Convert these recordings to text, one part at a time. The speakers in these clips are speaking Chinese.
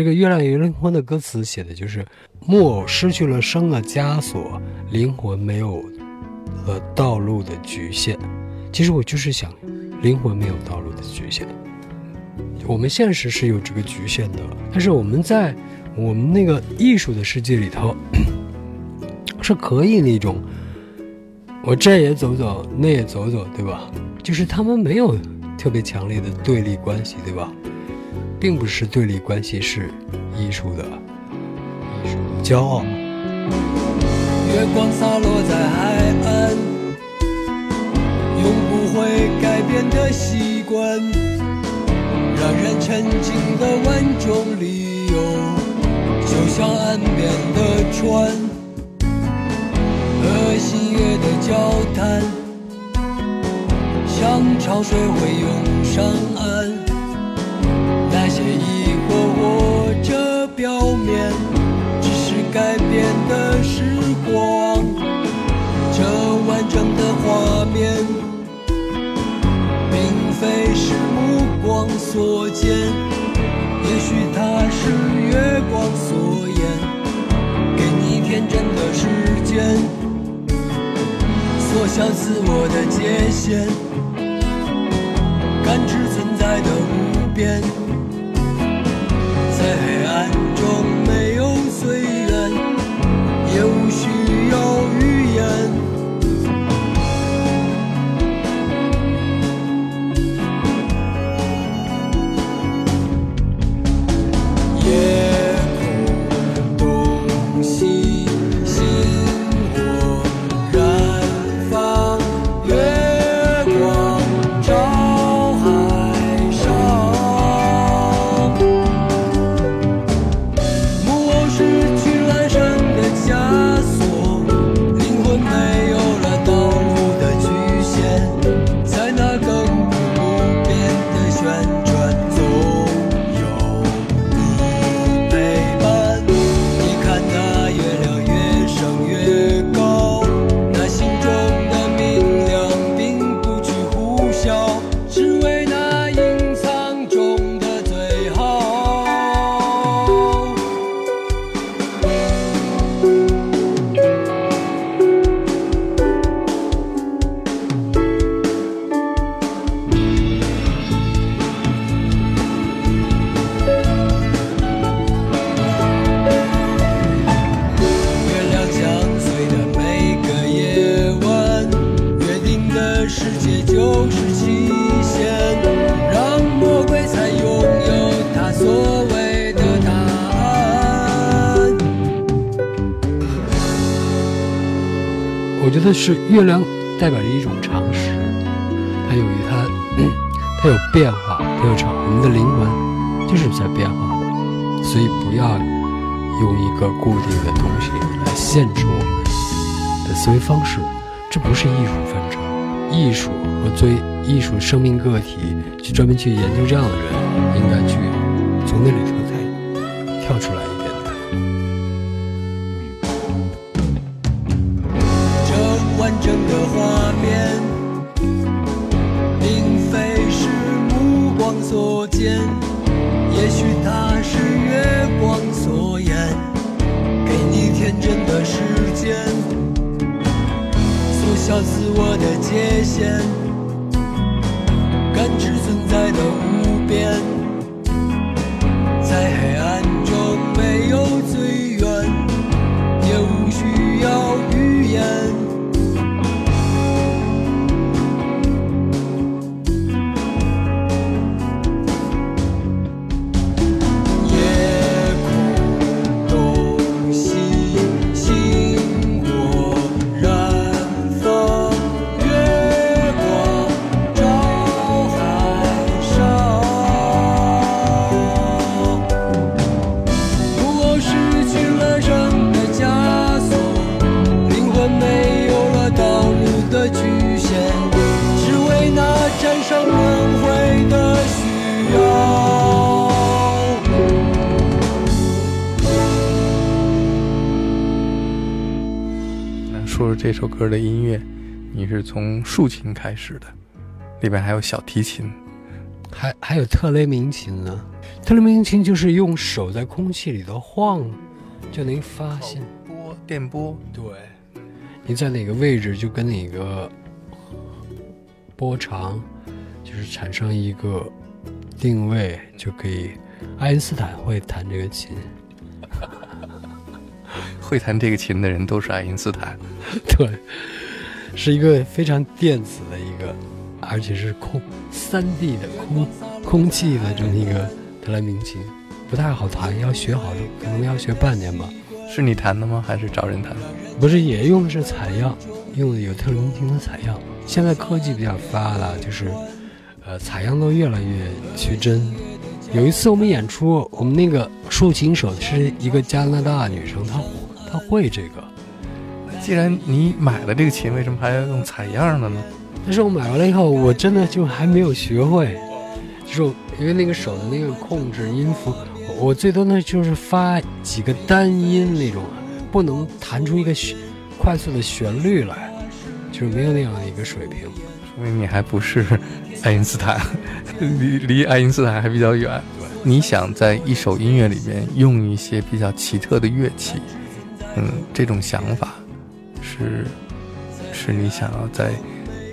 这个《月亮与灵魂》的歌词写的就是木偶失去了生的枷锁，灵魂没有了道路的局限。其实我就是想，灵魂没有道路的局限。我们现实是有这个局限的，但是我们在我们那个艺术的世界里头，是可以那种，我这也走走，那也走走，对吧？就是他们没有特别强烈的对立关系，对吧？并不是对立关系，是艺术的骄傲。月光洒落在海岸，永不会改变的习惯，让人沉浸的万种理由，就像岸边的船和新月的交谈，像潮水会涌上岸。那些疑惑或者表面，只是改变的时光。这完整的画面，并非是目光所见，也许它是月光所言。给你天真的时间，缩小自我的界限，感知存在的无边。在黑暗中是月亮代表着一种常识，它有一它，它有变化，它有长。我们的灵魂就是在变化的，所以不要用一个固定的东西来限制我们的思维方式。这不是艺术范，艺术和追艺术生命个体去专门去研究这样的人，应该去这首歌的音乐，你是从竖琴开始的，里边还有小提琴，还还有特雷明琴呢，特雷明琴就是用手在空气里头晃，就能发现。波电波，对，你在哪个位置就跟哪个波长，就是产生一个定位，就可以。爱因斯坦会弹这个琴，会弹这个琴的人都是爱因斯坦，对，是一个非常电子的一个，而且是空三 D 的空空气的这么一个特莱明琴，不太好弹，要学好可能要学半年吧。是你弹的吗？还是找人弹？不是，也用的是采样，用的有特莱明琴的采样。现在科技比较发达，就是，呃，采样都越来越趋真。有一次我们演出，我们那个竖琴手是一个加拿大女生，她她会这个。既然你买了这个琴，为什么还要用采样的呢？但是我买完了以后，我真的就还没有学会，就是因为那个手的那个控制音符，我最多呢就是发几个单音那种，不能弹出一个快速的旋律来，就是没有那样的一个水平。说明你还不是爱因斯坦。离离爱因斯坦还比较远。你想在一首音乐里面用一些比较奇特的乐器，嗯，这种想法是是你想要在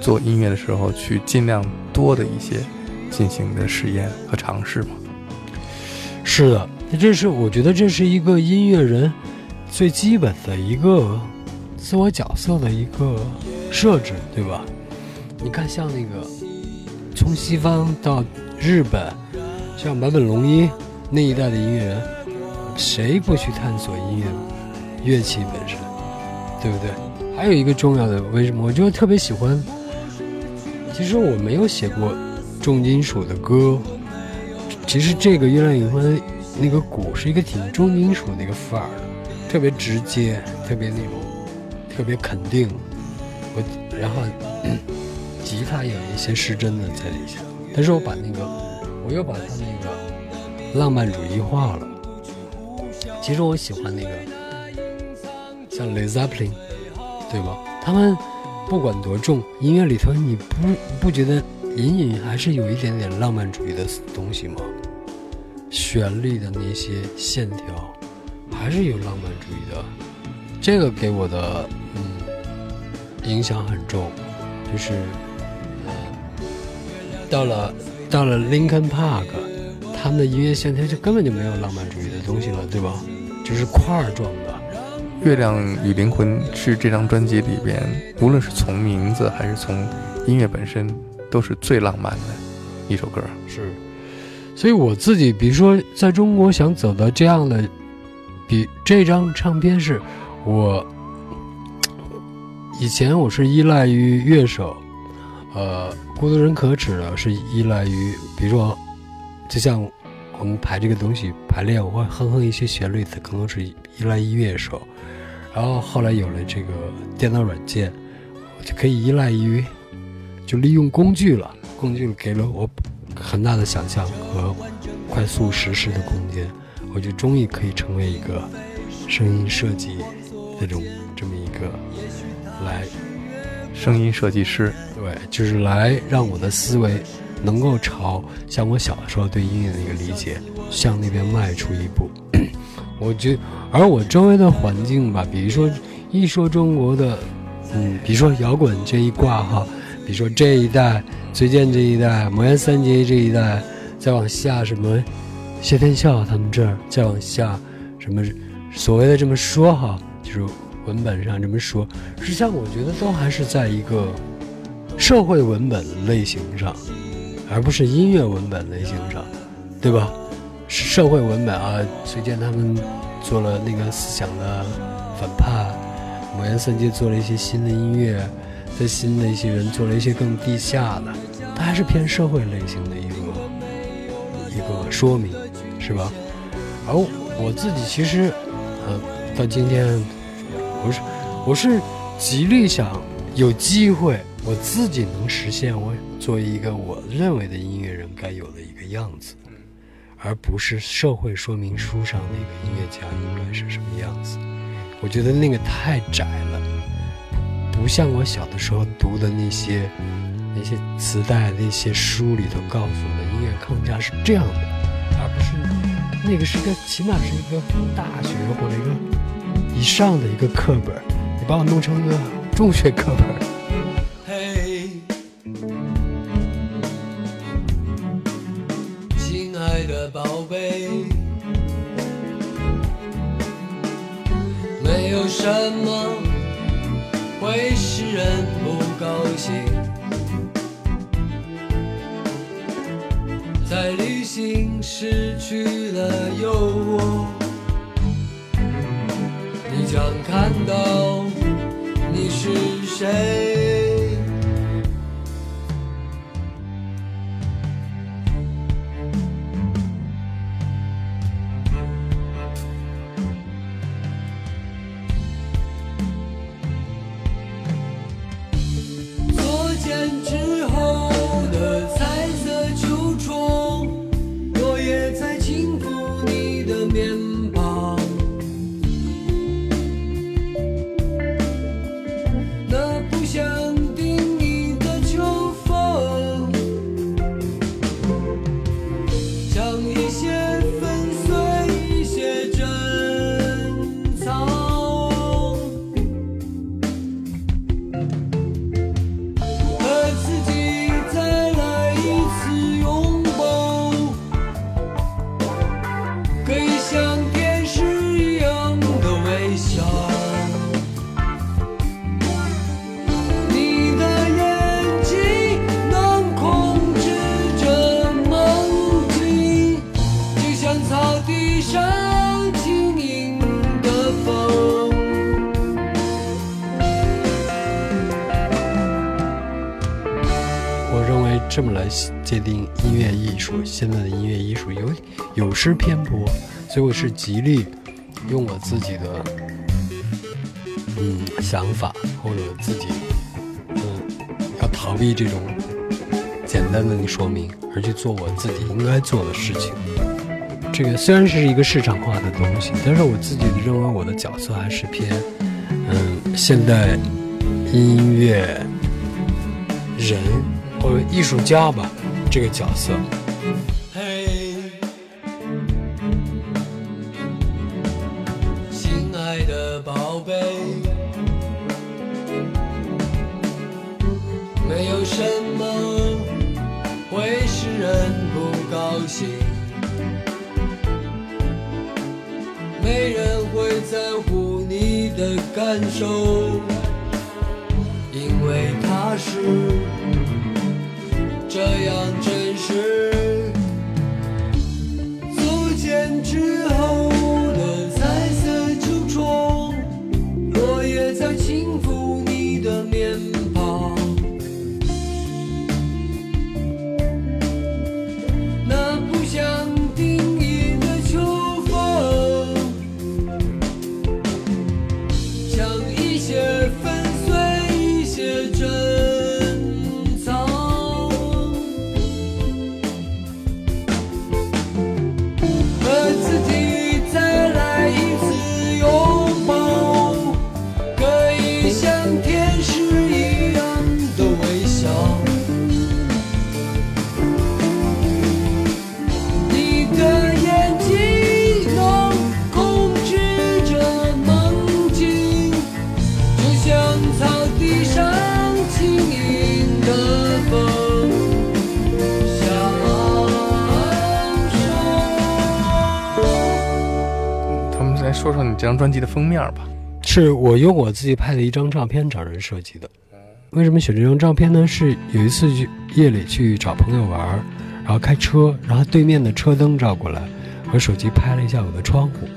做音乐的时候去尽量多的一些进行的实验和尝试吗？是的，这是我觉得这是一个音乐人最基本的一个自我角色的一个设置，对吧？你看，像那个。从西方到日本，像坂本龙一那一代的音乐人，谁不去探索音乐乐器本身，对不对？还有一个重要的，为什么我就特别喜欢？其实我没有写过重金属的歌，其实这个《月亮与风》那个鼓是一个挺重金属的一个范儿，特别直接，特别那种，特别肯定。我然后。吉他有一些失真的在底下，但是我把那个，我又把它那个浪漫主义化了。其实我喜欢那个像 Led Zeppelin，对吧？他们不管多重，音乐里头你不不觉得隐隐还是有一点点浪漫主义的东西吗？旋律的那些线条还是有浪漫主义的，这个给我的嗯影响很重，就是。到了，到了 Linkin Park，他们的音乐线条就根本就没有浪漫主义的东西了，对吧？就是块状。《月亮与灵魂》是这张专辑里边，无论是从名字还是从音乐本身，都是最浪漫的一首歌。是，所以我自己，比如说在中国想走到这样的，比这张唱片是，我以前我是依赖于乐手，呃。孤独人可耻的是依赖于，比如说，就像我们排这个东西排练，我会哼哼一些旋律，它可能是依赖音乐手。然后后来有了这个电脑软件，我就可以依赖于，就利用工具了。工具给了我很大的想象和快速实施的空间，我就终于可以成为一个声音设计这种这么一个来。声音设计师，对，就是来让我的思维能够朝像我小的时候对音乐的一个理解，向那边迈出一步。我觉，而我周围的环境吧，比如说一说中国的，嗯，比如说摇滚这一挂哈，比如说这一代崔健这一代，魔岩三杰这一代，再往下什么谢天笑他们这儿，再往下什么所谓的这么说哈，就是。文本上这么说，实际上我觉得都还是在一个社会文本类型上，而不是音乐文本类型上，对吧？社会文本啊，崔健他们做了那个思想的反叛，魔岩三杰做了一些新的音乐，在新的一些人做了一些更地下的，它还是偏社会类型的一个一个说明，是吧？而我自己其实，呃，到今天。我是，我是极力想有机会，我自己能实现我作为一个我认为的音乐人该有的一个样子，而不是社会说明书上那个音乐家应该是什么样子。我觉得那个太窄了，不像我小的时候读的那些那些磁带、那些书里头告诉我的。音乐框架是这样的，而不是那个是一个起码是一个大学或者一个以上的一个课本，你把我弄成一个中学课本。什么会使人不高兴，在旅行失去了有我，你将看到你是谁。这么来界定音乐艺术，现在的音乐艺术有有失偏颇，所以我是极力用我自己的嗯想法或者自己嗯要逃避这种简单的说明，而去做我自己应该做的事情。这个虽然是一个市场化的东西，但是我自己认为我的角色还是偏嗯现代音乐人或者艺术家吧这个角色。嘿，亲爱的宝贝，没有什么会使人不高兴，没人会在乎你的感受，因为它是。这样说说你这张专辑的封面吧。是我用我自己拍的一张照片找人设计的。为什么选这张照片呢？是有一次去夜里去找朋友玩，然后开车，然后对面的车灯照过来，我手机拍了一下我的窗户，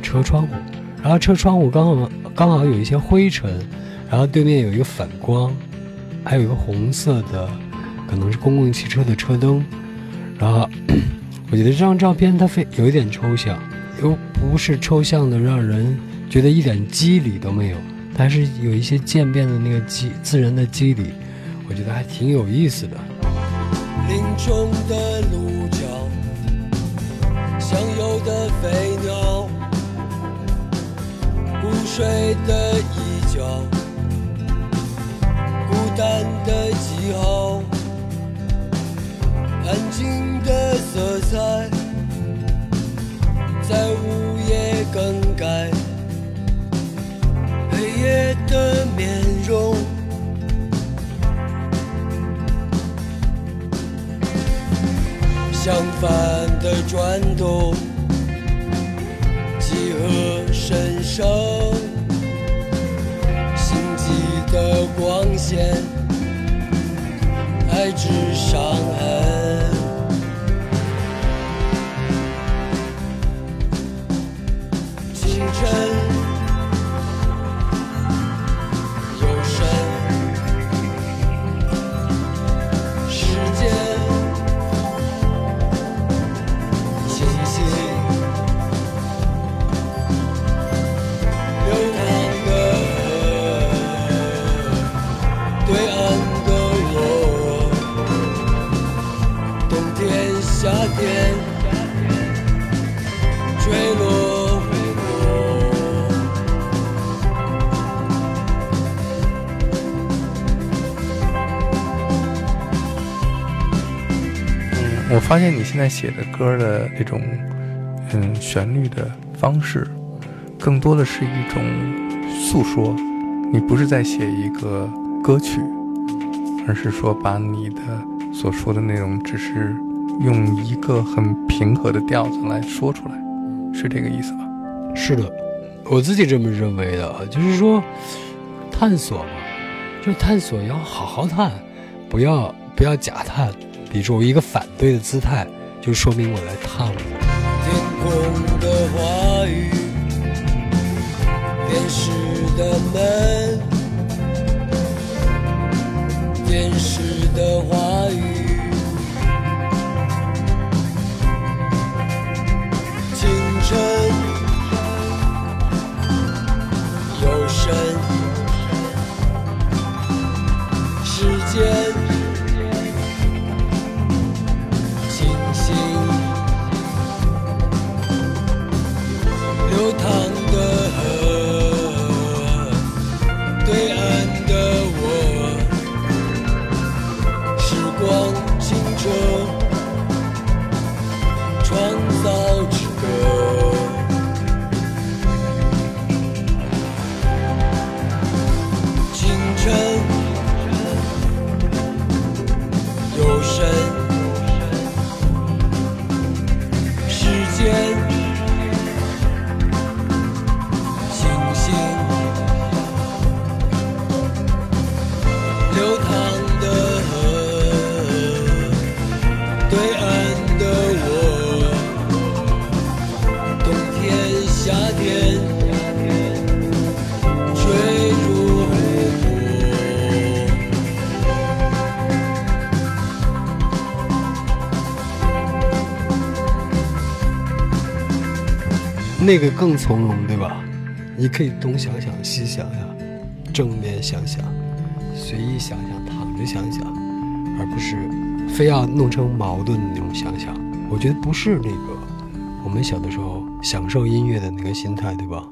车窗户，然后车窗户刚好刚好有一些灰尘，然后对面有一个反光，还有一个红色的，可能是公共汽车的车灯，然后 我觉得这张照片它非有一点抽象，又不是抽象的让人觉得一点肌理都没有，它是有一些渐变的那个机自然的肌理，我觉得还挺有意思的。林中的鹿角，像有的飞鸟，湖水的一角，孤单的记号，安静的色彩，在午夜更改，黑夜的面容。相反的转动，几何神圣，星际的光线，爱之伤痕。清发现你现在写的歌的那种，嗯，旋律的方式，更多的是一种诉说。你不是在写一个歌曲，而是说把你的所说的内容，只是用一个很平和的调子来说出来，是这个意思吧？是的，我自己这么认为的啊，就是说，探索嘛，就探索要好好探，不要不要假探。比如说我一个反对的姿态，就说明我来探我。天空的话语，电视的门，光清澈，那个更从容，对吧？你可以东想想西想想，正面想想，随意想想，躺着想想，而不是非要弄成矛盾的那种想想。我觉得不是那个我们小的时候享受音乐的那个心态，对吧？